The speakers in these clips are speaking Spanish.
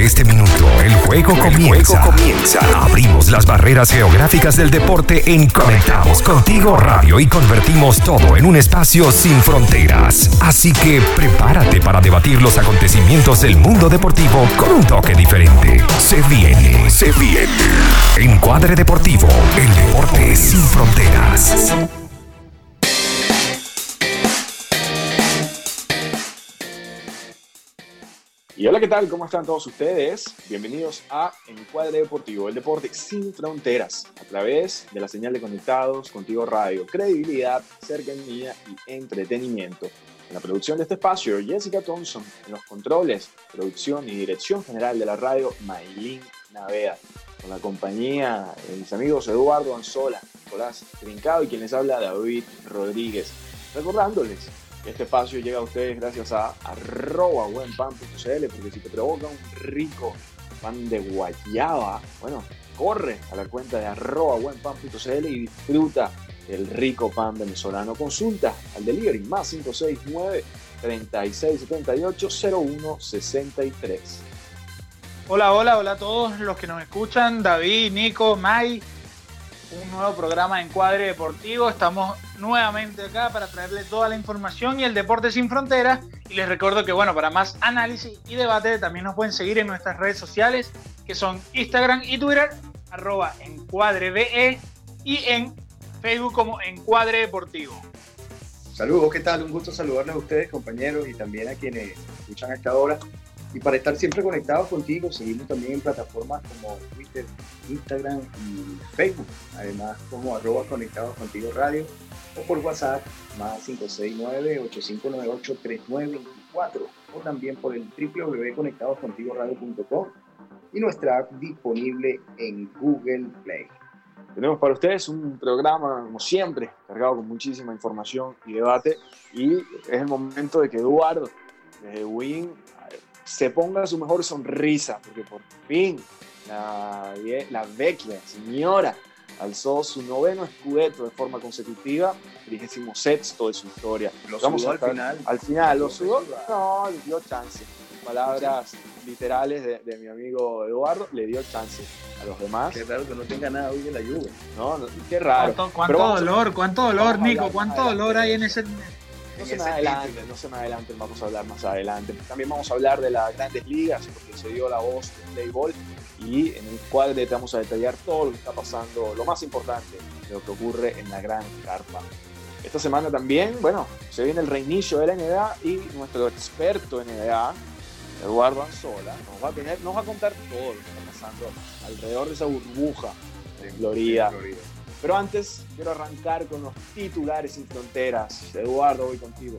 de este minuto, el juego, comienza. comienza. Abrimos las barreras geográficas del deporte en Conectados Contigo Radio y convertimos todo en un espacio sin fronteras. Así que prepárate para debatir los acontecimientos del mundo deportivo con un toque diferente. Se viene, se viene. Encuadre Deportivo, el deporte sin fronteras. Y hola, ¿qué tal? ¿Cómo están todos ustedes? Bienvenidos a Encuadre Deportivo, el deporte sin fronteras, a través de la señal de Conectados Contigo Radio. Credibilidad, cercanía y entretenimiento. En la producción de este espacio, Jessica Thompson. En los controles, producción y dirección general de la radio, Maylin Navea. Con la compañía de mis amigos Eduardo Anzola, Nicolás Trincado y quien les habla, David Rodríguez. Recordándoles este espacio llega a ustedes gracias a arroba buenpan.cl porque si te provoca un rico pan de guayaba, bueno, corre a la cuenta de arroba buenpan.cl y disfruta el rico pan venezolano. Consulta al delivery más 569 3678 0163. Hola, hola, hola a todos los que nos escuchan, David, Nico, Mai, un nuevo programa de Encuadre Deportivo. Estamos nuevamente acá para traerles toda la información y el deporte sin fronteras. Y les recuerdo que, bueno, para más análisis y debate también nos pueden seguir en nuestras redes sociales, que son Instagram y Twitter, arroba encuadrebe y en Facebook como Encuadre Deportivo. Saludos, ¿qué tal? Un gusto saludarles a ustedes, compañeros, y también a quienes escuchan a esta hora. Y para estar siempre conectados contigo, seguimos también en plataformas como Twitter, Instagram y Facebook. Además, como arroba conectados contigo radio o por WhatsApp más 569-8598-3924 o también por el www.conectadoscontigoradio.com y nuestra app disponible en Google Play. Tenemos para ustedes un programa, como siempre, cargado con muchísima información y debate. Y es el momento de que Eduardo, desde Win, se ponga su mejor sonrisa, porque por fin la, la vecchia señora alzó su noveno escudeto de forma consecutiva, trigésimo sexto de su historia. Lo Vamos al final. Al final, ¿lo sudó? No, le dio chance. Palabras literales de, mi amigo Eduardo, le dio chance a los demás. Qué raro que no tenga nada hoy de la lluvia. No, qué raro. ¿Cuánto, dolor, cuánto dolor, Nico? ¿Cuánto dolor hay en ese, no se me adelante, no se me adelante, vamos a hablar más adelante. También vamos a hablar de las grandes ligas, porque se dio la voz del Playball y en el cual te vamos a detallar todo lo que está pasando, lo más importante de lo que ocurre en la gran carpa. Esta semana también, bueno, se viene el reinicio de la NBA y nuestro experto en NBA, Eduardo Anzola, nos va a, tener, nos va a contar todo lo que está pasando alrededor de esa burbuja de Florida. Pero antes, quiero arrancar con los titulares sin fronteras. Eduardo, voy contigo.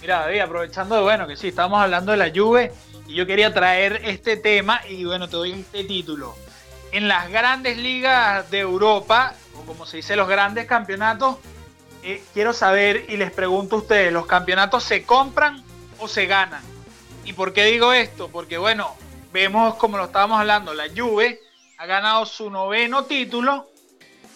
Mira, David, aprovechando de, bueno, que sí, estamos hablando de la Juve y yo quería traer este tema y bueno, te doy este título. En las grandes ligas de Europa, o como se dice, los grandes campeonatos, eh, quiero saber y les pregunto a ustedes, ¿los campeonatos se compran o se ganan? ¿Y por qué digo esto? Porque bueno, vemos como lo estábamos hablando, la Juve ha ganado su noveno título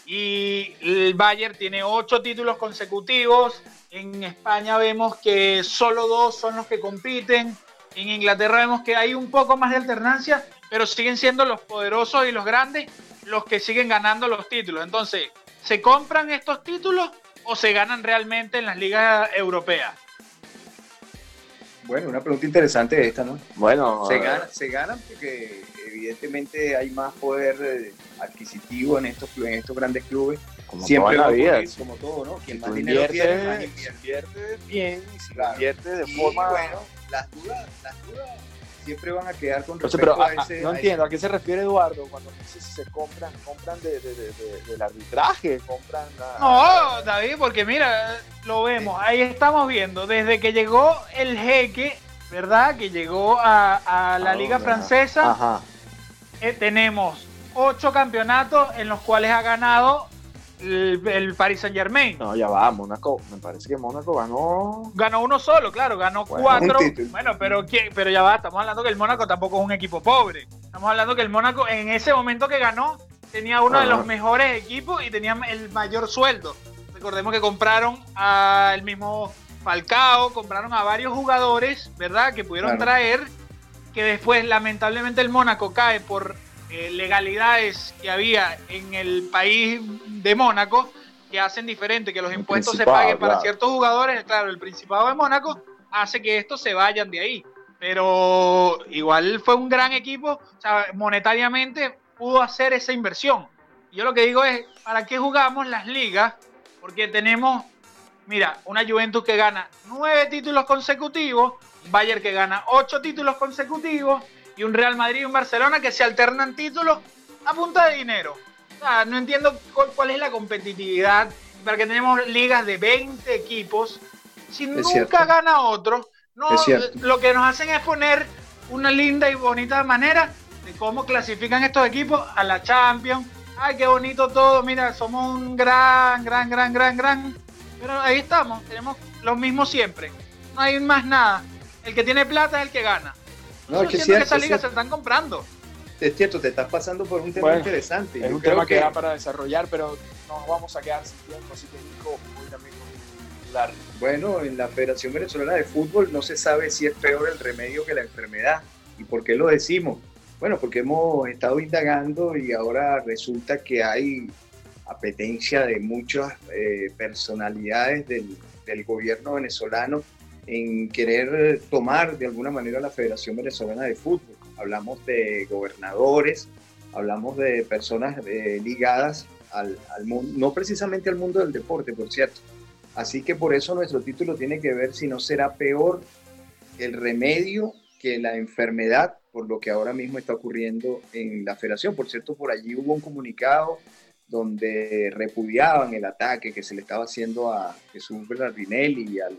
y el Bayern tiene ocho títulos consecutivos. En España vemos que solo dos son los que compiten. En Inglaterra vemos que hay un poco más de alternancia, pero siguen siendo los poderosos y los grandes los que siguen ganando los títulos. Entonces, ¿se compran estos títulos o se ganan realmente en las ligas europeas? Bueno, una pregunta interesante esta, ¿no? Bueno, se, se ganan porque evidentemente hay más poder eh, adquisitivo en estos, en estos grandes clubes. Como Siempre la vida. como todo, ¿no? Quien más dinero tiene, más invierte. bien, y si invierte de forma... bueno, las dudas, las dudas siempre van a quedar con respecto pero, a, ese... No entiendo, ¿a qué se refiere Eduardo cuando dice si se compran? ¿Compran de, de, de, del arbitraje? ¿Compran No, David, porque mira, lo vemos, ahí estamos viendo, desde que llegó el jeque, ¿verdad? Que llegó a, a la ah, Liga Francesa, Ajá. Eh, tenemos ocho campeonatos en los cuales ha ganado el, Paris Saint Germain. No, ya va, Mónaco, me parece que Mónaco ganó. Ganó uno solo, claro, ganó cuatro. Bueno, pero, pero ya va, estamos hablando que el Mónaco tampoco es un equipo pobre. Estamos hablando que el Mónaco en ese momento que ganó tenía uno de los mejores equipos y tenía el mayor sueldo. Recordemos que compraron al mismo Falcao, compraron a varios jugadores, ¿verdad? Que pudieron traer que después lamentablemente el Mónaco cae por eh, legalidades que había en el país de Mónaco que hacen diferente que los impuestos se paguen para ciertos jugadores, claro, el Principado de Mónaco hace que estos se vayan de ahí. Pero igual fue un gran equipo, o sea, monetariamente pudo hacer esa inversión. Yo lo que digo es, ¿para qué jugamos las ligas? Porque tenemos, mira, una Juventus que gana nueve títulos consecutivos, Bayern que gana ocho títulos consecutivos y un Real Madrid y un Barcelona que se alternan títulos a punta de dinero. O sea, no entiendo cuál, es la competitividad, para que tenemos ligas de 20 equipos, si nunca gana otro, no, lo que nos hacen es poner una linda y bonita manera de cómo clasifican estos equipos a la Champions. Ay, qué bonito todo, mira, somos un gran, gran, gran, gran, gran. Pero ahí estamos, tenemos los mismos siempre. No hay más nada. El que tiene plata es el que gana. No, es que, cierto, que esas ligas se están comprando. Es cierto, te estás pasando por un tema interesante. Es un tema que, da para desarrollar, pero nos vamos a quedar sin tiempo, así que Nico, voy también con Bueno, en la Federación Venezolana de Fútbol no se sabe si es peor el remedio que la enfermedad. ¿Y por qué lo decimos? Bueno, porque hemos estado indagando y ahora resulta que hay apetencia de muchas eh, personalidades del, del gobierno venezolano en querer tomar de alguna manera la Federación Venezolana de Fútbol. Hablamos de gobernadores, hablamos de personas eh, ligadas al, mundo, no precisamente al mundo del deporte, por cierto. Así que por eso nuestro título tiene que ver si no será peor el remedio que la enfermedad, por lo que ahora mismo está ocurriendo en la federación. Por cierto, por allí hubo un comunicado donde repudiaban el ataque que se le estaba haciendo a Jesús Bernardinelli y al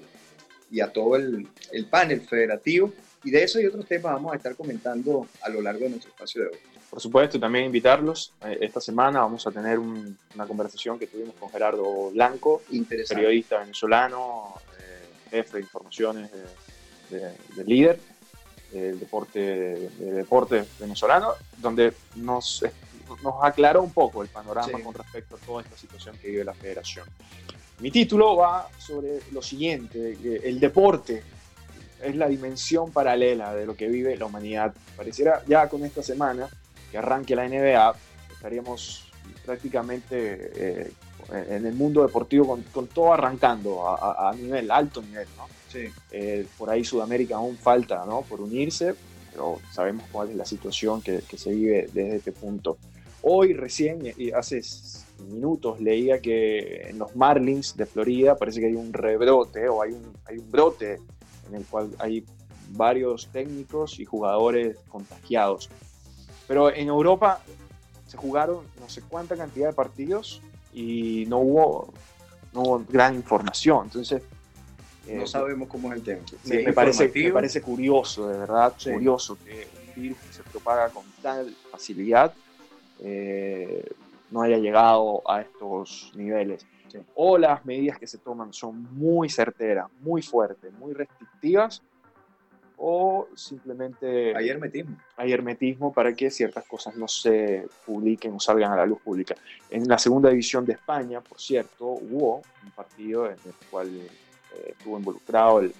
y a todo el, el, panel federativo. Y de eso y otros temas vamos a estar comentando a lo largo de nuestro espacio de hoy. Por supuesto, también invitarlos. Eh, esta semana vamos a tener una conversación que tuvimos con Gerardo Blanco, periodista venezolano, eh, jefe de informaciones de, de, líder del deporte, de deporte venezolano, donde nos, nos aclaró un poco el panorama con respecto a toda esta situación que vive la federación. Mi título va sobre lo siguiente, el deporte es la dimensión paralela de lo que vive la humanidad. Pareciera ya con esta semana que arranque la NBA, estaríamos prácticamente eh, en el mundo deportivo con, todo arrancando a, nivel, alto nivel, ¿no? Sí. Eh, por ahí Sudamérica aún falta, ¿no? Por unirse, pero sabemos cuál es la situación que, que se vive desde este punto. Hoy recién, y hace minutos leía que en los Marlins de Florida parece que hay un rebrote o hay un, hay un brote en el cual hay varios técnicos y jugadores contagiados. Pero en Europa se jugaron no sé cuánta cantidad de partidos y no hubo, no gran información. Entonces, no eh, sabemos cómo es el tema. me, parece, me parece curioso, de verdad, curioso que un virus que se propaga con tal facilidad eh, no haya llegado a estos niveles. O las medidas que se toman son muy certeras, muy fuertes, muy restrictivas, o simplemente hay hermetismo. Hay hermetismo para que ciertas cosas no se publiquen o salgan a la luz pública. En la segunda división de España, por cierto, hubo un partido en el cual eh, estuvo involucrado el,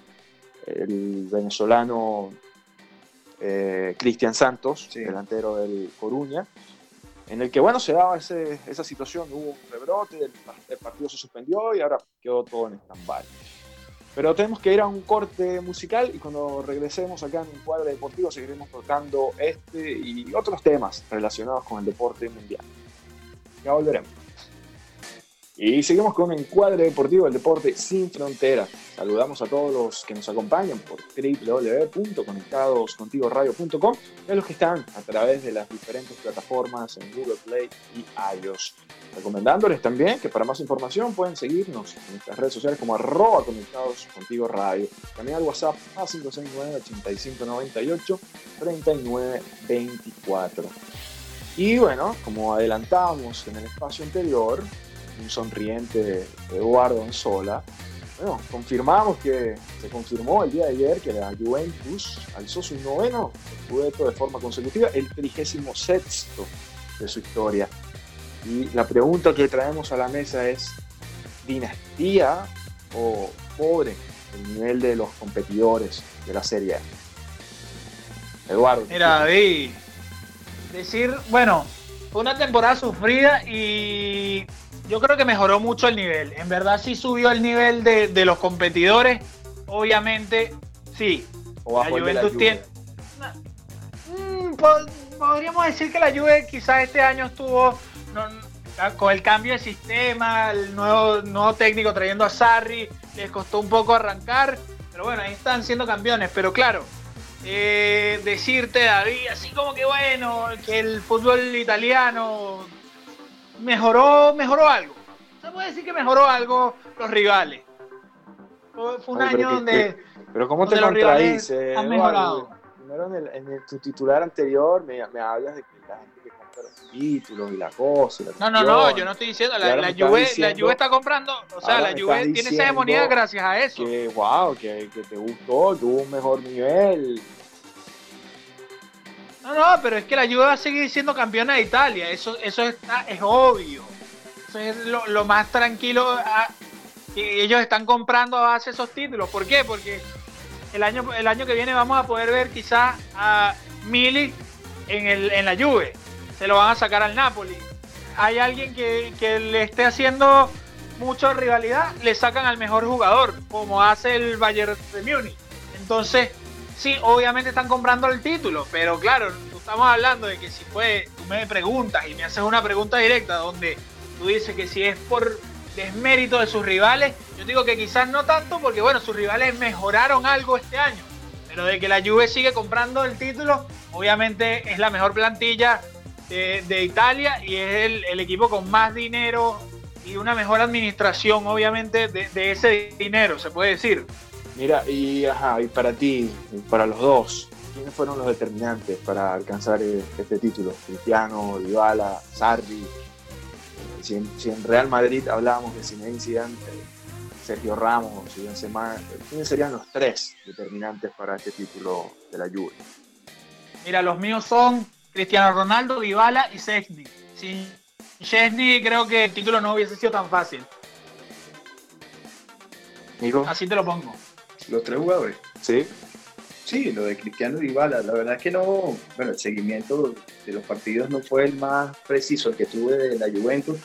venezolano eh, Cristian Santos, delantero del Coruña, en el que, bueno, se daba esa situación, hubo un rebrote, el, partido se suspendió y ahora quedó todo en stand-by. Pero tenemos que ir a un corte musical y cuando regresemos acá en un cuadro deportivo seguiremos tocando este y otros temas relacionados con el deporte mundial. Ya volveremos. Y seguimos con Encuadre Deportivo, el deporte sin fronteras. Saludamos a todos los que nos acompañan por www.conectadoscontigoradio.com y a los que están a través de las diferentes plataformas en Google Play y iOS. Recomendándoles también que para más información pueden seguirnos en nuestras redes sociales como arroba conectados. También al WhatsApp a 569-8598-3924. Y bueno, como adelantábamos en el espacio anterior, un sonriente Eduardo Anzola. Bueno, confirmamos que se confirmó el día de ayer que la Juventus alzó su noveno escudeto de forma consecutiva, el trigésimo sexto de su historia. Y la pregunta que traemos a la mesa es, ¿dinastía o pobre el nivel de los competidores de la Serie A? Eduardo. Mira, David, decir, bueno, fue una temporada sufrida y yo creo que mejoró mucho el nivel. En verdad sí subió el nivel de, los competidores. Obviamente, sí. O la Juventus tiene... Mm, podríamos decir que la Juve quizás este año estuvo con el cambio de sistema, el nuevo, nuevo técnico trayendo a Sarri, les costó un poco arrancar, pero bueno, ahí están siendo campeones. Pero claro, eh, decirte, David, así como que bueno, que el fútbol italiano mejoró, mejoró algo. Se puede decir que mejoró algo los rivales. Fue, un año donde. pero ¿cómo te contradices? Han mejorado. Primero en, tu titular anterior me, me hablas de que la gente que compra los títulos y la cosa. no, no, no, yo no estoy diciendo. La, la, Juve, la Juve está comprando. O sea, la Juve tiene esa hegemonía gracias a eso. Que, wow, que, que te gustó, tuvo un mejor nivel no, no, pero es que la Juve va a seguir siendo campeona de Italia. Eso, eso está, es obvio. Eso es lo, más tranquilo ah, que ellos están comprando a base esos títulos. ¿Por qué? Porque el año, el año que viene vamos a poder ver quizás a Mili en, el, en la Juve. Se lo van a sacar al Napoli. Hay alguien que, que le esté haciendo mucha rivalidad, le sacan al mejor jugador, como hace el Bayern de Múnich. Entonces, sí, obviamente están comprando el título, pero claro, estamos hablando de que si fue, tú me preguntas y me haces una pregunta directa donde tú dices que si es por desmérito de sus rivales, yo digo que quizás no tanto porque bueno, sus rivales mejoraron algo este año, pero de que la Juve sigue comprando el título, obviamente es la mejor plantilla de, Italia y es el, equipo con más dinero y una mejor administración obviamente de, de ese dinero, se puede decir. Mira, y, ajá, y para ti, para los dos, ¿quiénes fueron los determinantes para alcanzar eh, este título? Cristiano, Dybala, Sarri. Eh, si en, Real Madrid hablábamos de Zinedine Zidane, eh, Sergio Ramos, ¿quiénes serían los tres determinantes para este título de la Juve? Mira, los míos son Cristiano Ronaldo, Dybala y Szczesny. Sin Szczesny creo que el título no hubiese sido tan fácil. Así te lo pongo los tres jugadores. Sí. Sí, lo de Cristiano Dybala, la verdad es que no, bueno, el seguimiento de los partidos no fue el más preciso el que tuve de la Juventus,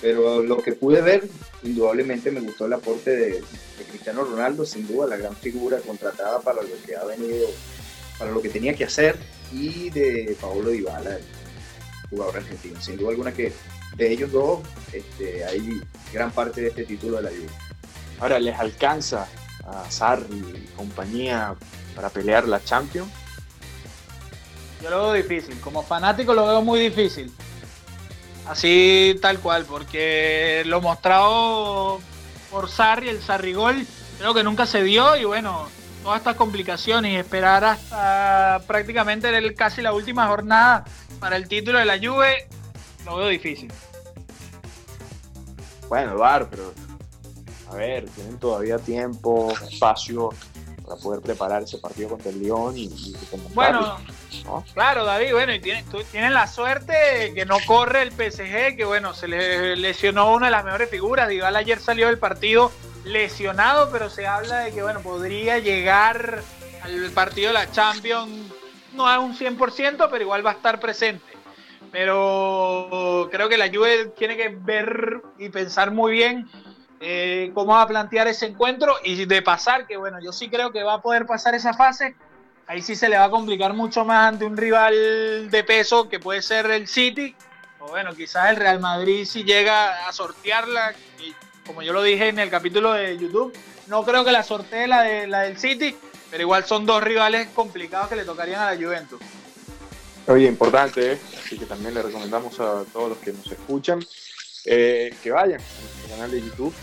pero lo que pude ver, indudablemente me gustó el aporte de, Cristiano Ronaldo, sin duda la gran figura contratada para lo que ha venido, para lo que tenía que hacer, y de Paolo Dybala, el jugador argentino. Sin duda alguna que de ellos dos este, hay gran parte de este título de la Juventus. Ahora, ¿les alcanza a Sarri y compañía para pelear la Champions? Yo lo veo difícil, como fanático lo veo muy difícil. Así tal cual, porque lo mostrado por Sarri, el Sarrigol, creo que nunca se dio y bueno, todas estas complicaciones y esperar hasta prácticamente el, casi la última jornada para el título de la Juve, lo veo difícil. Bueno, Bar, pero a ver, tienen todavía tiempo, espacio para poder preparar ese partido contra el León y, Bueno, claro, David, bueno, y tienen, tienen la suerte que no corre el PSG, que bueno, se le lesionó una de las mejores figuras. Dival ayer salió del partido lesionado, pero se habla de que bueno, podría llegar al partido de la Champions, no a un 100%, pero igual va a estar presente. Pero creo que la Juve tiene que ver y pensar muy bien eh, cómo va a plantear ese encuentro y de pasar, que bueno, yo sí creo que va a poder pasar esa fase, ahí sí se le va a complicar mucho más ante un rival de peso que puede ser el City, o bueno, quizás el Real Madrid si llega a sortearla, y como yo lo dije en el capítulo de YouTube, no creo que la sortee la, de, la del City, pero igual son dos rivales complicados que le tocarían a la Juventus. Oye, importante, ¿eh? así que también le recomendamos a todos los que nos escuchan eh, que vayan a nuestro canal de YouTube,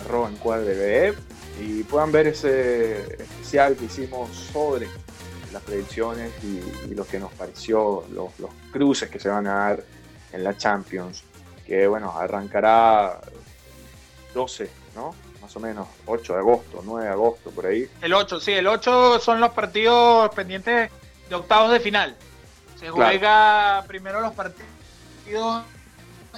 arroba encuadre y puedan ver ese especial que hicimos sobre las predicciones y, lo que nos pareció, los, cruces que se van a dar en la Champions, que bueno, arrancará 12, ¿no? Más o menos, 8 de agosto, 9 de agosto, por ahí. El 8, sí, el 8 son los partidos pendientes de octavos de final. Se juega primero los partidos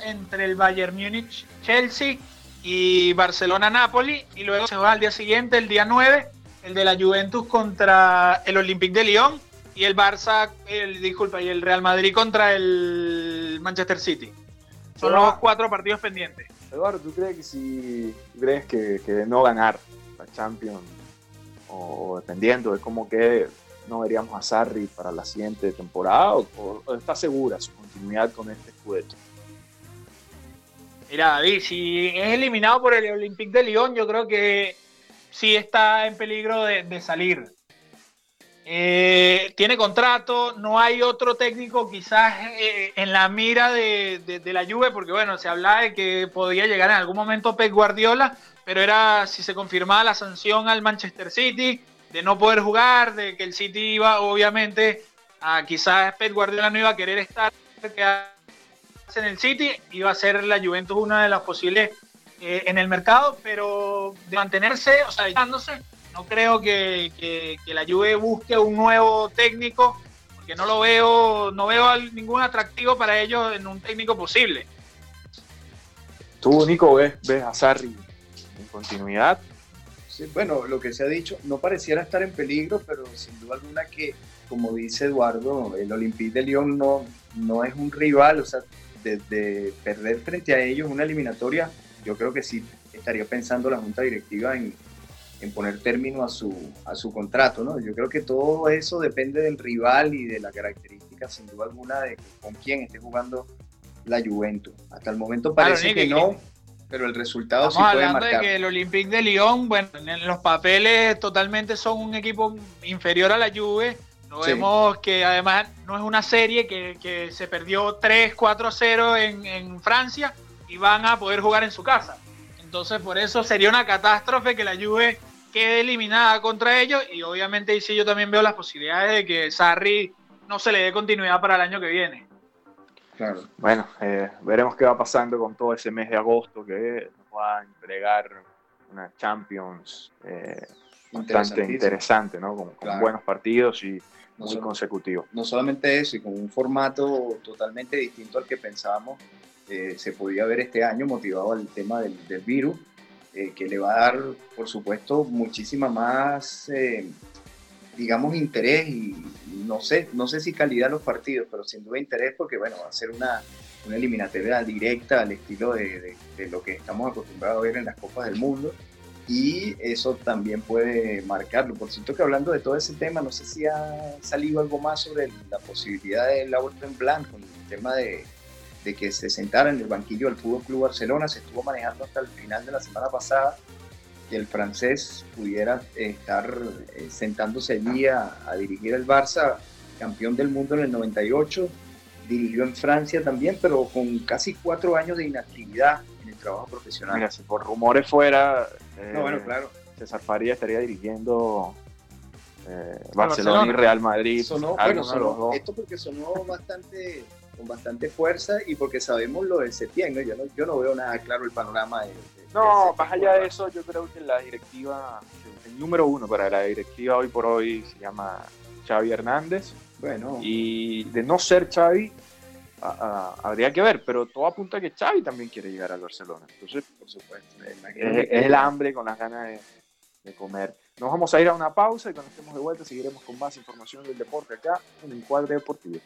entre el Bayern Múnich, Chelsea y Barcelona-Napoli. Y luego se va al día siguiente, el día 9, el de la Juventus contra el Olympique de Lyon. y el Barça, el, disculpa, y el Real Madrid contra el Manchester City. Son los cuatro partidos pendientes. Eduardo, ¿tú crees que si crees que, que de no ganar la Champions o dependiendo de cómo quede, no veríamos a Sarri para la siguiente temporada o, está segura su continuidad con este escudeto? Mira, David, si es eliminado por el Olympique de Lyon, yo creo que sí está en peligro de, salir. Eh, tiene contrato, no hay otro técnico quizás eh, en la mira de, de, la Juve, porque bueno, se hablaba de que podía llegar en algún momento Pep Guardiola, pero era si se confirmaba la sanción al Manchester City, de no poder jugar, de que el City iba obviamente a quizás Pep Guardiola no iba a querer estar en el City, iba a ser la Juventus una de las posibles eh, en el mercado, pero de mantenerse, o sea, no creo que, que, la Juve busque un nuevo técnico, porque no lo veo, no veo ningún atractivo para ellos en un técnico posible. Tú, Nico, ves, ves a Sarri en continuidad. Sí, bueno, lo que se ha dicho, no pareciera estar en peligro, pero sin duda alguna que, como dice Eduardo, el Olympique de Lyon no, no es un rival, o sea, de, de perder frente a ellos una eliminatoria yo creo que sí estaría pensando la Junta Directiva en, poner término a su, a su contrato, ¿no? Yo creo que todo eso depende del rival y de la característica, sin duda alguna, de con quién esté jugando la Juventus. Hasta el momento parece que, no, pero el resultado sí puede marcar. de que el Olympique de Lyon, bueno, en los papeles totalmente son un equipo inferior a la Juve. Lo vemos que además no es una serie que, se perdió 3, 4, 0 en, en Francia y van a poder jugar en su casa. Entonces, por eso sería una catástrofe que la Juve quede eliminada contra ellos y obviamente sí yo también veo las posibilidades de que Sarri no se le dé continuidad para el año que viene. Claro. Bueno, eh, veremos qué va pasando con todo ese mes de agosto que nos va a entregar una Champions eh, bastante interesante, ¿no? Con, buenos partidos y muy consecutivos. No solamente eso, y con un formato totalmente distinto al que pensábamos eh, se podía ver este año motivado al tema del, virus, eh, que le va a dar, por supuesto, muchísima más, eh, digamos, interés y, no sé, no sé si calidad los partidos, pero sin duda interés porque, bueno, va a ser una, una eliminatoria directa al estilo de, de, lo que estamos acostumbrados a ver en las Copas del Mundo y eso también puede marcarlo. Por cierto que hablando de todo ese tema, no sé si ha salido algo más sobre la posibilidad de la en blanco, el tema de, que se sentara en el banquillo del Fútbol Club Barcelona. Se estuvo manejando hasta el final de la semana pasada que el francés pudiera estar eh, sentándose allí a, dirigir el Barça, campeón del mundo en el 98. Dirigió en Francia también, pero con casi cuatro años de inactividad en el trabajo profesional. Mira, si por rumores fuera, no, bueno, claro. César Faría estaría dirigiendo eh, Barcelona, y Real Madrid. Sonó, bueno, esto porque sonó bastante con bastante fuerza y porque sabemos lo de septiembre, yo no, yo no veo nada claro el panorama de... no, más allá de eso, yo creo que la directiva, el número uno para la directiva hoy por hoy se llama Xavi Hernández. Bueno. Y de no ser Xavi, habría que ver, pero todo apunta a que Xavi también quiere llegar al Barcelona. Entonces, por supuesto, es, el hambre con las ganas de, de, comer. Nos vamos a ir a una pausa y cuando estemos de vuelta seguiremos con más información del deporte acá en Encuadre Deportivo.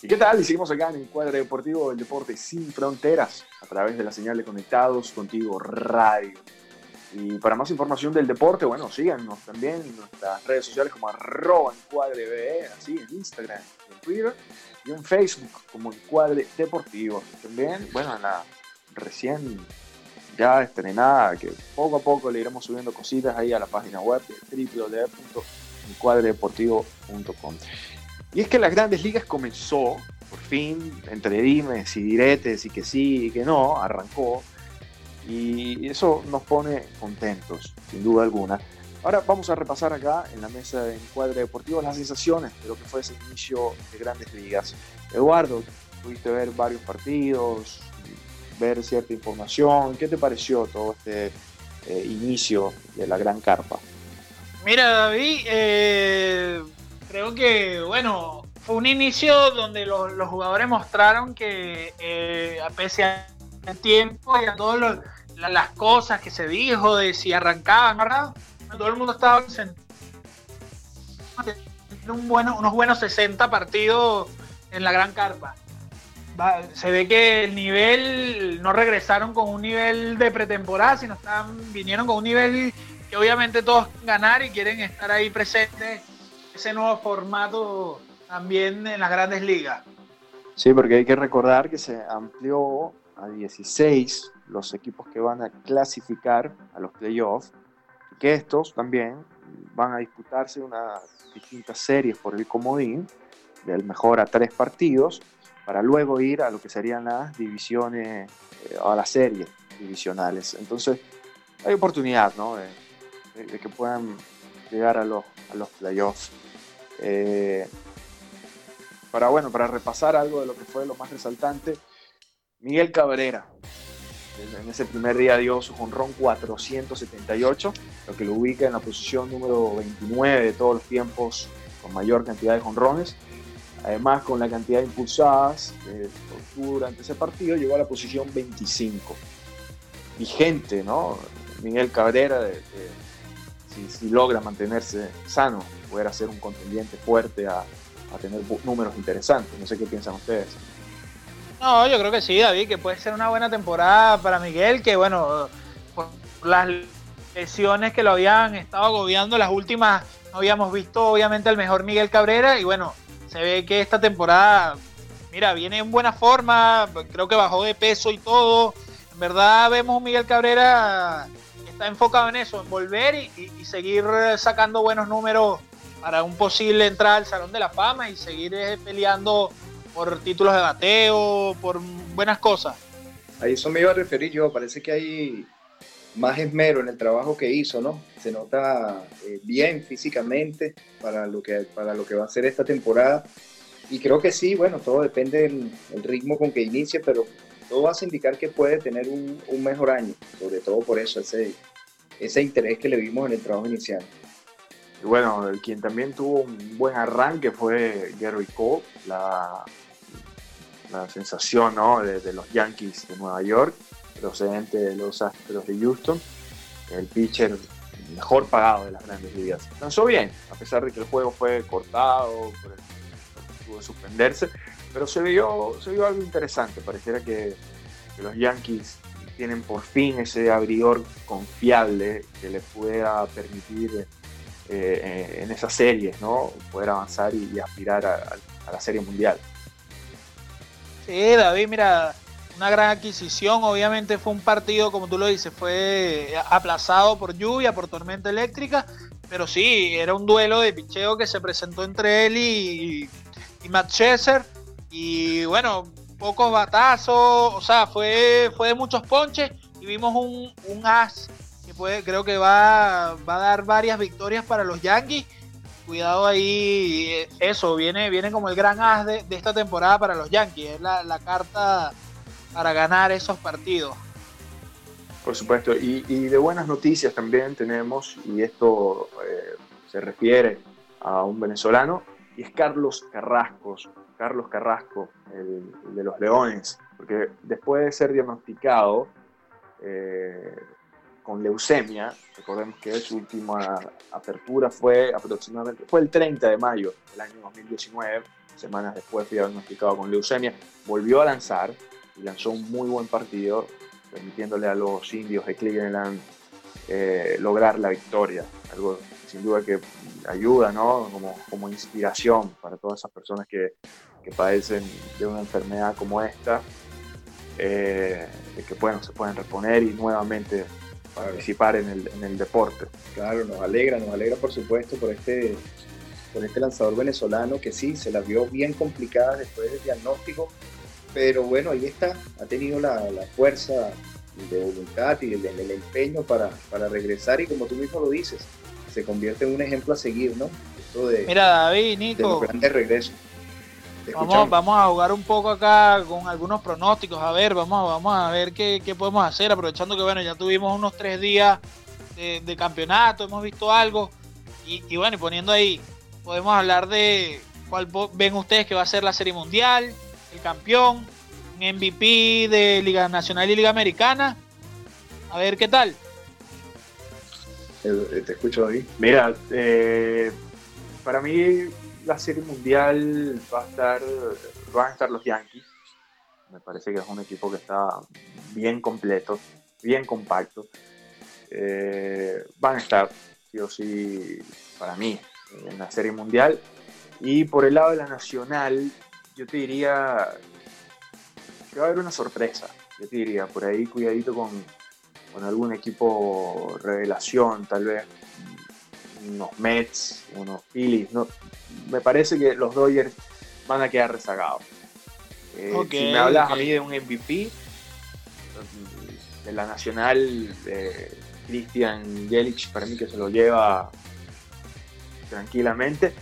¿Y qué tal? Y seguimos acá en Encuadre Deportivo del Deporte Sin Fronteras a través de la señal de Conectados Contigo Radio. Y para más información del deporte, bueno, síganos también en nuestras redes sociales como arroba encuadre así en Instagram, en Twitter y en Facebook como Encuadre Deportivo. También, bueno, en la recién ya estrenada, que poco a poco le iremos subiendo cositas ahí a la página web de www.encuadredeportivo.com. Y es que las grandes ligas comenzó, por fin, entre dimes y diretes y que sí y que no, arrancó. Y eso nos pone contentos, sin duda alguna. Ahora vamos a repasar acá en la mesa de encuadre deportivo las sensaciones de lo que fue ese inicio de grandes ligas. Eduardo, pudiste ver varios partidos, ver cierta información. ¿Qué te pareció todo este eh, inicio de la gran carpa? Mira, David, eh, creo que, bueno, fue un inicio donde los, jugadores mostraron que, eh, a pese al tiempo y a las cosas que se dijo de si arrancaban, ¿verdad? Todo el mundo estaba un bueno, unos buenos 60 partidos en la gran carpa. se ve que el nivel no regresaron con un nivel de pretemporada, sino están, vinieron con un nivel que obviamente todos ganar y quieren estar ahí presentes ese nuevo formato también en las grandes ligas. Sí, porque hay que recordar que se amplió a 16 los equipos que van a clasificar a los playoffs que estos también van a disputarse unas distintas series por el comodín, del mejor a tres partidos, para luego ir a lo que serían las divisiones, eh, a las series divisionales. Entonces, hay oportunidad ¿no? de, que puedan llegar a los, a los playoffs. Eh, para, bueno, para repasar algo de lo que fue lo más resaltante, Miguel Cabrera, en ese primer día dio su jonrón 478, lo que lo ubica en la posición número 29 de todos los tiempos con mayor cantidad de jonrones. Además, con la cantidad de impulsadas durante ese partido, llegó a la posición 25. Vigente, ¿no? Miguel Cabrera, si, logra mantenerse sano, poder ser un contendiente fuerte a, a tener números interesantes. No sé qué piensan ustedes. No, yo creo que sí, David, que puede ser una buena temporada para Miguel, que bueno, por las lesiones que lo habían estado agobiando las últimas, no habíamos visto obviamente al mejor Miguel Cabrera y bueno, se ve que esta temporada, mira, viene en buena forma, creo que bajó de peso y todo. En verdad vemos un Miguel Cabrera que está enfocado en eso, en volver y seguir sacando buenos números para un posible entrada al Salón de la Fama y seguir eh, peleando por títulos de bateo, por buenas cosas. A eso me iba a referir yo, parece que hay más esmero en el trabajo que hizo, ¿no? Se nota eh, bien físicamente para lo, que, para lo que va a ser esta temporada. Y creo que sí, bueno, todo depende del, ritmo con que inicie, pero todo va a indicar que puede tener un, un, mejor año, sobre todo por eso, ese, ese interés que le vimos en el trabajo inicial. Y bueno, quien también tuvo un buen arranque fue Gary Cole, la la sensación ¿no? de, los Yankees de Nueva York, procedente de los Astros de Houston, el pitcher mejor pagado de las grandes ligas. Lanzó bien, a pesar de que el juego fue cortado, por el, pudo suspenderse, pero se vio, se vio algo interesante. Pareciera que, los Yankees tienen por fin ese abridor confiable que les pueda permitir eh, en esas series, ¿no? Poder avanzar y, aspirar a la Serie Mundial. Sí, David, mira, una gran adquisición. Obviamente fue un partido, como tú lo dices, fue aplazado por lluvia, por tormenta eléctrica, pero sí, era un duelo de picheo que se presentó entre él y, Matt Chesser. Y bueno, pocos batazos, o sea, fue, fue de muchos ponches y vimos un, un as que creo que va, va a dar varias victorias para los Yankees cuidado ahí, eso, viene, viene como el gran as de, esta temporada para los Yankees, es la, carta para ganar esos partidos. Por supuesto, y, de buenas noticias también tenemos, y esto eh, se refiere a un venezolano, y es Carlos Carrasco, Carlos Carrasco, el, de los Leones, porque después de ser diagnosticado, eh, con leucemia. Recordemos que su última apertura fue aproximadamente, fue el 30 de mayo del año 2019, semanas después fue diagnosticado con leucemia, volvió a lanzar y lanzó un muy buen partido, permitiéndole a los indios de Cleveland eh, lograr la victoria, algo sin duda que ayuda, ¿no? Como, como inspiración para todas esas personas que, que padecen de una enfermedad como esta, eh, que bueno, se pueden reponer y nuevamente participar en el, en el deporte. Claro, nos alegra, nos alegra por supuesto por este, por este lanzador venezolano que sí, se la vio bien complicada después del diagnóstico, pero bueno, ahí está, ha tenido la, la fuerza de voluntad y el, empeño para, para, regresar y como tú mismo lo dices, se convierte en un ejemplo a seguir, ¿no? Esto de, Mira, David, Nico. De grandes regresos. Vamos, vamos a jugar un poco acá con algunos pronósticos. A ver, vamos, vamos a ver qué, podemos hacer. Aprovechando que bueno, ya tuvimos unos tres días de, campeonato, hemos visto algo. Y, bueno, y poniendo ahí, podemos hablar de cuál ven ustedes que va a ser la Serie Mundial, el campeón, un MVP de Liga Nacional y Liga Americana. A ver qué tal. Eh, te escucho ahí. Mira, eh, para mí la serie mundial va a estar, van a estar los Yankees. Me parece que es un equipo que está bien completo, bien compacto. Eh, van a estar, sí o sí, para mí, en la serie mundial. Y por el lado de la nacional, yo te diría que va a haber una sorpresa. Yo te diría, por ahí cuidadito con, con algún equipo revelación, tal vez unos Mets, unos Phillies. No, me parece que los Dodgers van a quedar rezagados. Eh, si me hablas a mí de un MVP, de la nacional, Christian Yelich, para mí que se lo lleva tranquilamente.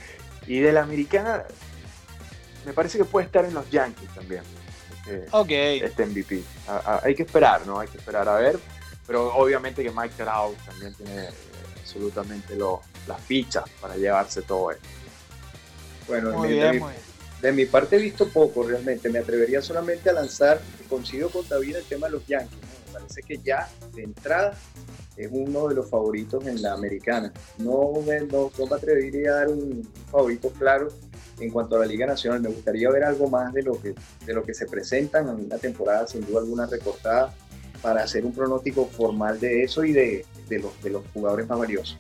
Y de la americana, me parece que puede estar en los Yankees también. Este, este MVP. hay que esperar, ¿no? Hay que esperar a ver. Pero obviamente que Mike Trout también tiene absolutamente las fichas para llevarse todo esto. Bueno, de, mi, parte he visto poco realmente. Me atrevería solamente a lanzar, coincido con David el tema de los Yankees. Me parece que ya de entrada es uno de los favoritos en la americana. No me, no, me atrevería a dar un favorito claro en cuanto a la Liga Nacional. Me gustaría ver algo más de lo que, de lo que se presentan en una temporada, sin duda alguna recortada, para hacer un pronóstico formal de eso y de, de los, de los jugadores más valiosos.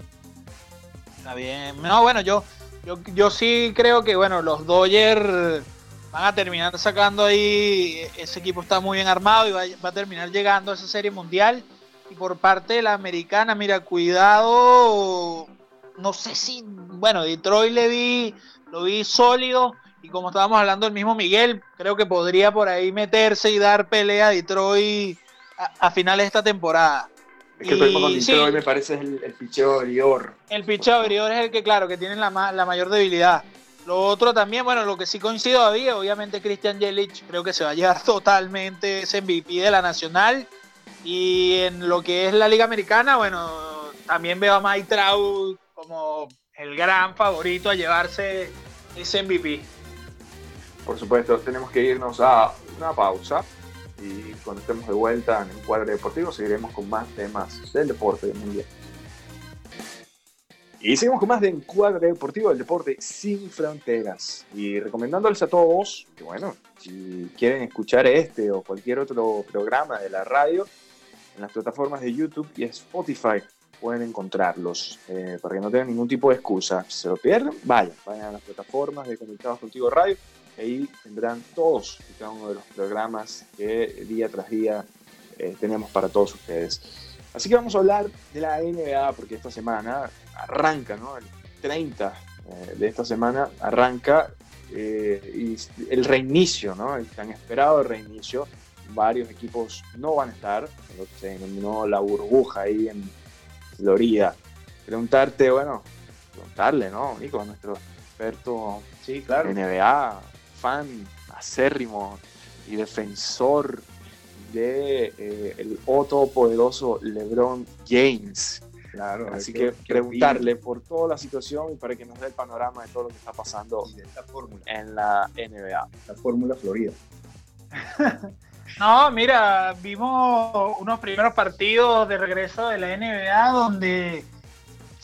Está bien. No, bueno, yo, yo, yo sí creo que bueno, los Dodgers van a terminar sacando ahí. Ese equipo está muy bien armado y va, va, a terminar llegando a esa serie mundial. Y por parte de la americana, mira, cuidado. No sé si. Bueno, Detroit le vi. Lo vi sólido. Y como estábamos hablando del mismo Miguel, creo que podría por ahí meterse y dar pelea a Detroit a, a finales de esta temporada. Es que el problema con Detroit me parece el, el picheo abridor. El picheo abridor es el que, claro, que tiene la, la mayor debilidad. Lo otro también, bueno, lo que sí coincido todavía, obviamente Christian Yelich creo que se va a llevar totalmente ese MVP de la Nacional. Y en lo que es la Liga Americana, bueno, también veo a Mike Trout como el gran favorito a llevarse ese MVP. Por supuesto, tenemos que irnos a una pausa y cuando estemos de vuelta en el cuadro deportivo seguiremos con más temas del deporte mundial. Y seguimos con más de Encuadre Deportivo del Deporte Sin Fronteras. Y recomendándoles a todos que, bueno, si quieren escuchar este o cualquier otro programa de la radio, en las plataformas de YouTube y Spotify pueden encontrarlos eh, para que no tengan ningún tipo de excusa. Si se lo pierden, vayan, vayan a las plataformas de Conectados Contigo Radio Ahí tendrán todos y cada uno de los programas que día tras día eh, tenemos para todos ustedes. Así que vamos a hablar de la NBA porque esta semana arranca, ¿no? El 30 eh, de esta semana arranca eh, y el reinicio, ¿no? El tan esperado reinicio. Varios equipos no van a estar, lo que se denominó la burbuja ahí en Florida. Preguntarte, bueno, preguntarle, ¿no? Nico, nuestro experto sí, claro. NBA, fan acérrimo y defensor de eh, el otro poderoso LeBron James. Claro, Así que preguntarle por toda la situación y para que nos dé el panorama de todo lo que está pasando en la NBA. La fórmula Florida. no, mira, vimos unos primeros partidos de regreso de la NBA donde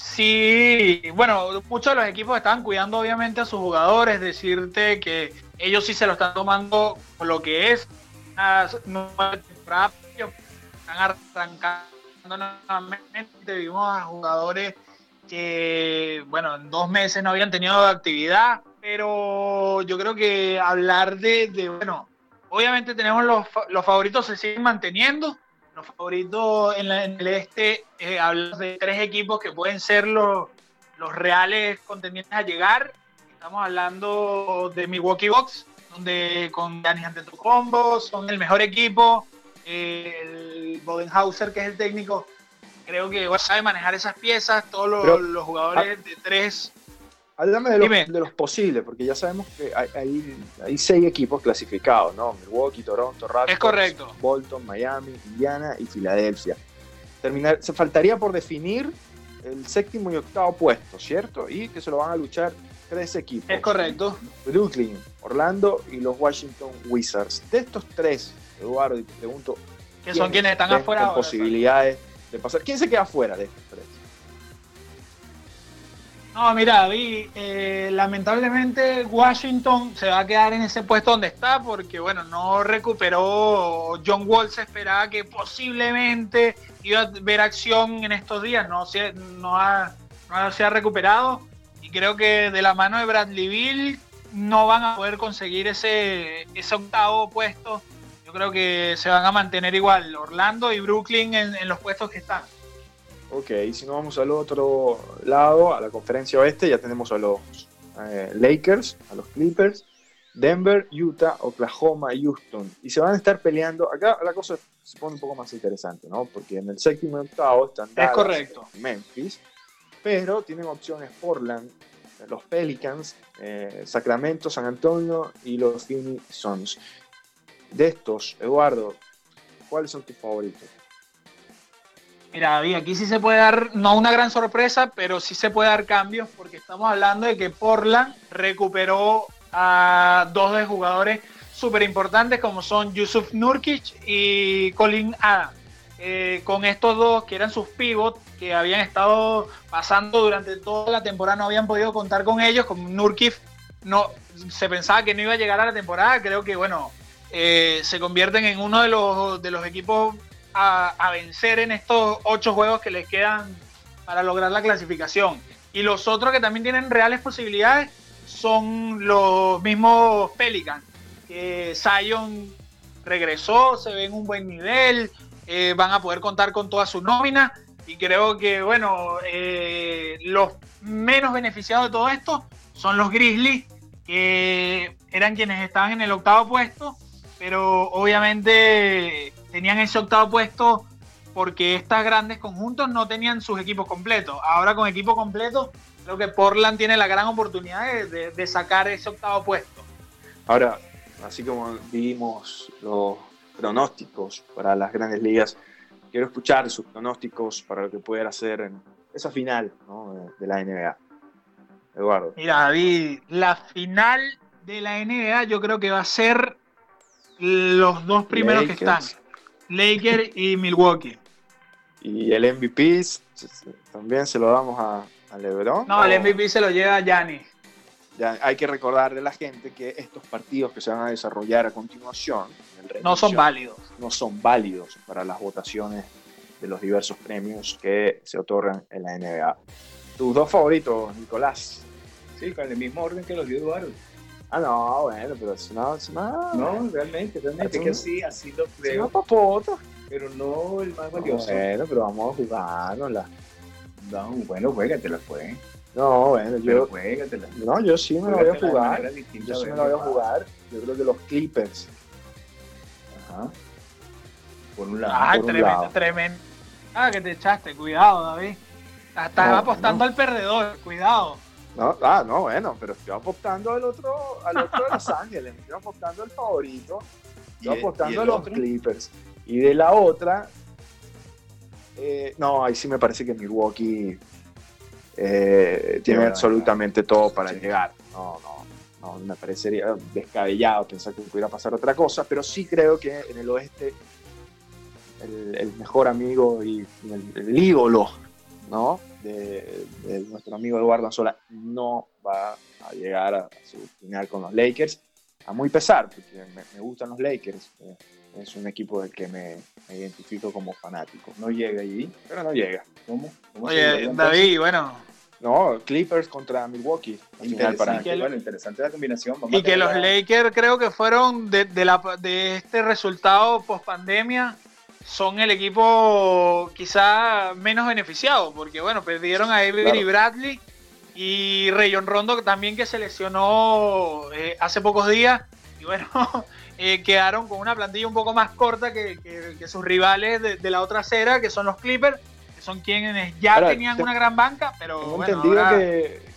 sí, bueno, muchos de los equipos estaban cuidando obviamente a sus jugadores, decirte que ellos sí se lo están tomando lo que es están arrancando nuevamente, vimos a jugadores que, bueno, en dos meses no habían tenido actividad, pero yo creo que hablar de, bueno, obviamente tenemos los, los, favoritos se siguen manteniendo, los favoritos en, el este, eh, hablamos de tres equipos que pueden ser los, los reales contendientes a llegar, Estamos hablando de Milwaukee Bucks, donde con Giannis Antetokounmpo son el mejor equipo. el Bodenhauser, que es el técnico, creo que sabe manejar esas piezas. Todos los, jugadores ah, de tres. Háblame de los, de los, posibles, porque ya sabemos que hay, hay, seis equipos clasificados, ¿no? Milwaukee, Toronto, Raptors, es correcto. Bolton, Miami, Indiana y Filadelfia. Terminar, se faltaría por definir el séptimo y octavo puesto, ¿cierto? Y que se lo van a luchar tres equipos. Es correcto. Brooklyn, Orlando y los Washington Wizards. De estos tres, Eduardo, y te pregunto. ¿Qué son quienes están afuera? Con posibilidades de pasar. ¿Quién se queda afuera de tres? No, mira, David, eh, lamentablemente Washington se va a quedar en ese puesto donde está porque, bueno, no recuperó. John Wall se esperaba que posiblemente iba a ver acción en estos días, no se, no, no se ha recuperado. Y creo que de la mano de Bradley Bill no van a poder conseguir ese, ese octavo puesto. Yo creo que se van a mantener igual Orlando y Brooklyn en los puestos que están. Ok, si nos vamos al otro lado, a la conferencia oeste, ya tenemos a los eh, Lakers, a los Clippers, Denver, Utah, Oklahoma, Houston. Y se van a estar peleando. Acá la cosa se pone un poco más interesante, ¿no? Porque en el séptimo y octavo están es correcto. Memphis, pero tienen opciones Portland, los Pelicans, eh, Sacramento, San Antonio y los Phoenix Suns. De estos, Eduardo, ¿cuáles son tus favoritos? Mira, David, aquí sí se puede dar, no una gran sorpresa, pero sí se puede dar cambios, porque estamos hablando de que Portland recuperó a dos de jugadores súper importantes, como son Yusuf Nurkic y Colin Adams. Eh, con estos dos, que eran sus pivots, que habían estado pasando durante toda la temporada, no habían podido contar con ellos. Con Nurkic no, se pensaba que no iba a llegar a la temporada. Creo que, bueno, eh, se convierten en uno de los, de los equipos a, vencer en estos ocho juegos que les quedan para lograr la clasificación. Y los otros que también tienen reales posibilidades son los mismos Pelicans, que Zion regresó, se ve en un buen nivel, eh, van a poder contar con toda su nómina y creo que, bueno, eh, los menos beneficiados de todo esto son los Grizzlies, que eran quienes estaban en el octavo puesto, pero obviamente tenían ese octavo puesto porque estas grandes conjuntos no tenían sus equipos completos. Ahora con equipo completo, creo que Portland tiene la gran oportunidad de, sacar ese octavo puesto. Ahora, así como vimos los pronósticos para las grandes ligas, quiero escuchar sus pronósticos para lo que pueda hacer en esa final de la NBA. Eduardo. Mira, David, la final de la NBA yo creo que va a ser los dos primeros que están. Lakers y Milwaukee. ¿Y el MVP también se lo damos a, LeBron? No, el MVP se lo lleva a Giannis. Ya, hay que recordar de la gente que estos partidos que se van a desarrollar a continuación no son válidos. No son válidos para las votaciones de los diversos premios que se otorgan en la NBA. Tus dos favoritos, Nicolás. Sí, con el mismo orden que los dio Eduardo. Ah, no, bueno, pero es una. Es No, realmente, realmente. Es que así, así lo creo. Es una papota. Pero no el más valioso. bueno, pero vamos a jugárnosla. No, bueno, juégatela, pues. No, bueno, yo. Juégatela. No, yo sí me lo voy a jugar. Yo sí me lo voy a jugar. Yo creo que los Clippers. Ajá. Por un lado. Ah, tremendo, tremendo. Ah, que te echaste, cuidado, David. Estás apostando al perdedor, cuidado. No, ah, no, bueno, pero estoy apostando al otro, al otro de Los Ángeles, estoy apostando al favorito, estoy apostando a los Clippers. Y de la otra, eh, no, ahí sí me parece que Milwaukee eh, tiene absolutamente todo para llegar. No, no, no, me parecería descabellado pensar que pudiera pasar otra cosa, pero sí creo que en el oeste el, mejor amigo y el, el ídolo, ¿no? De, nuestro amigo Eduardo Anzola no va a llegar a, su final con los Lakers, a muy pesar, porque me, gustan los Lakers. Eh, es un equipo del que me, identifico como fanático. No llega allí, pero no llega. ¿Cómo? Oye, David, bueno. No, Clippers contra Milwaukee. Interesante, bueno, interesante la combinación. y que los Lakers creo que fueron de, la, de este resultado post pandemia son el equipo quizá menos beneficiado, porque bueno, perdieron a Avery Bradley y Rayon Rondo también que se lesionó eh, hace pocos días y bueno, eh, quedaron con una plantilla un poco más corta que, sus rivales de, la otra acera, que son los Clippers, que son quienes ya tenían una gran banca, pero... Tengo entendido que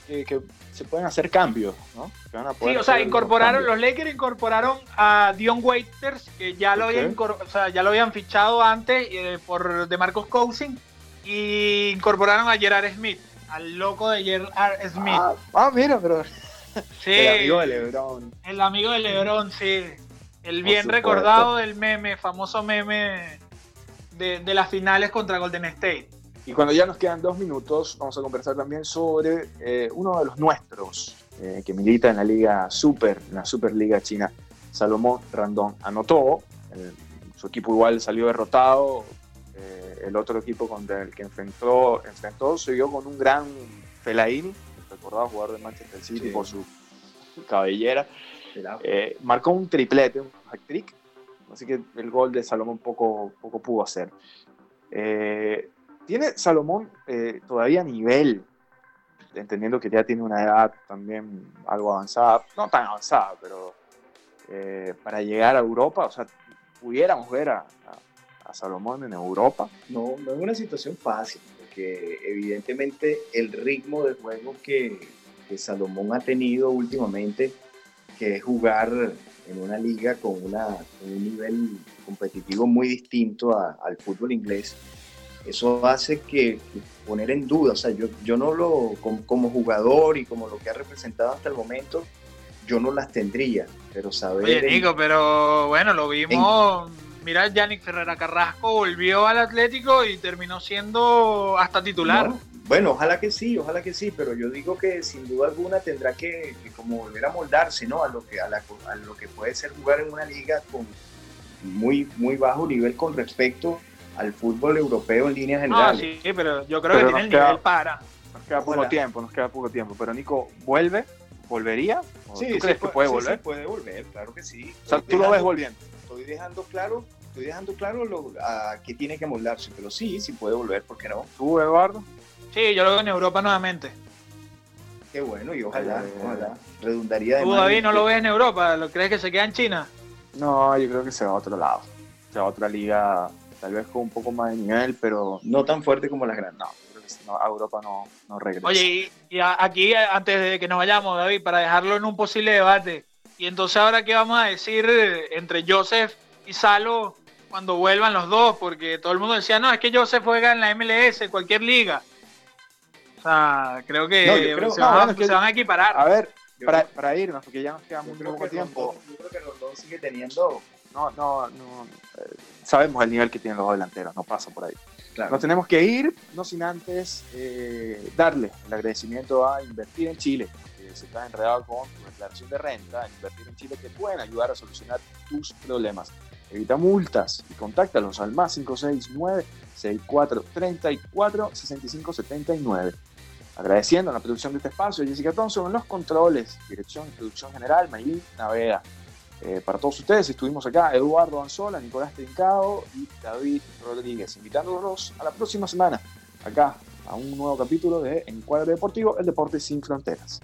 se pueden hacer cambios, ¿no? sí, o sea, incorporaron, los Lakers incorporaron a Dion Waiters, que ya lo, habían, o sea, ya lo habían fichado antes eh, por de Marcos Cousin, y incorporaron a Gerard Smith, al loco de Gerard Smith. Ah, ah mira, pero... Sí, el amigo de Lebron. El amigo de Lebron, sí. El bien recordado del meme, famoso meme de, de las finales contra Golden State. Y cuando ya nos quedan dos minutos, vamos a conversar también sobre eh, uno de los nuestros eh, que milita en la Liga Super, en la Superliga China, Salomón Randón. Anotó, su equipo igual salió derrotado, eh, el otro equipo contra el que enfrentó, enfrentó se vio con un gran Fellaini, recordado jugador de Manchester City por su cabellera. marcó un triplete, un hat-trick, así que el gol de Salomón poco, poco pudo hacer. ¿Tiene Salomón eh, todavía nivel, entendiendo que ya tiene una edad también algo avanzada, no tan avanzada, pero eh, para llegar a Europa, o sea, pudiéramos ver a, Salomón en Europa? No, no es una situación fácil, porque evidentemente el ritmo de juego que, Salomón ha tenido últimamente, que es jugar en una liga con, una, un nivel competitivo muy distinto al fútbol inglés, eso hace que, poner en duda, o sea, yo, yo no lo, como, jugador y como lo que ha representado hasta el momento, yo no las tendría, pero saber... Oye, Nico, pero bueno, lo vimos, mira, Yannick Ferrera Carrasco volvió al Atlético y terminó siendo hasta titular. bueno, ojalá que sí, ojalá que sí, pero yo digo que sin duda alguna tendrá que, como volver a moldarse, ¿no? A lo que, a, a lo que puede ser jugar en una liga con muy, muy bajo nivel con respecto al fútbol europeo en líneas generales. Ah, sí, pero yo creo que tiene el nivel para. Nos queda poco tiempo, nos queda poco tiempo. Pero Nico, ¿vuelve? ¿Volvería? sí, ¿Tú crees que puede volver? Sí, puede volver, claro que sí. O sea, tú lo ves volviendo. Estoy dejando claro, estoy dejando claro lo, a qué tiene que moldarse, pero sí, sí puede volver, ¿por qué no? ¿Tú, Eduardo? Sí, yo lo veo en Europa nuevamente. Qué bueno, y ojalá, eh, ojalá. Redundaría de ¿Tú, David, no lo ves en Europa? ¿Lo crees que se queda en China? No, yo creo que se va a otro lado. Se va a otra liga tal vez con un poco más de nivel, pero no tan fuerte como las grandes. No, a Europa no, no regresa. Oye, y, aquí, antes de que nos vayamos, David, para dejarlo en un posible debate, y entonces ahora qué vamos a decir entre Joseph y Salo cuando vuelvan los dos, porque todo el mundo decía, no, es que Joseph juega en la MLS, cualquier liga. O sea, creo que, se, van, a equiparar. A ver, para, para, irnos, porque ya nos queda muy poco tiempo. yo creo que Rondón sigue teniendo. No, no, no. Sabemos el nivel que tienen los delanteros, no pasa por ahí. Nos tenemos que ir, no sin antes eh, darle el agradecimiento a Invertir en Chile, que se está enredado con tu declaración de renta, Invertir en Chile, que pueden ayudar a solucionar tus problemas. Evita multas y contáctalos al más 569 6434 6579. Agradeciendo la producción de este espacio, Jessica Thompson los controles, dirección y producción general, Maylin Naveda. Eh, para todos ustedes estuvimos acá Eduardo Anzola, Nicolás Trincado y David Rodríguez, invitándolos a la próxima semana acá a un nuevo capítulo de Encuadre Deportivo, el deporte sin fronteras.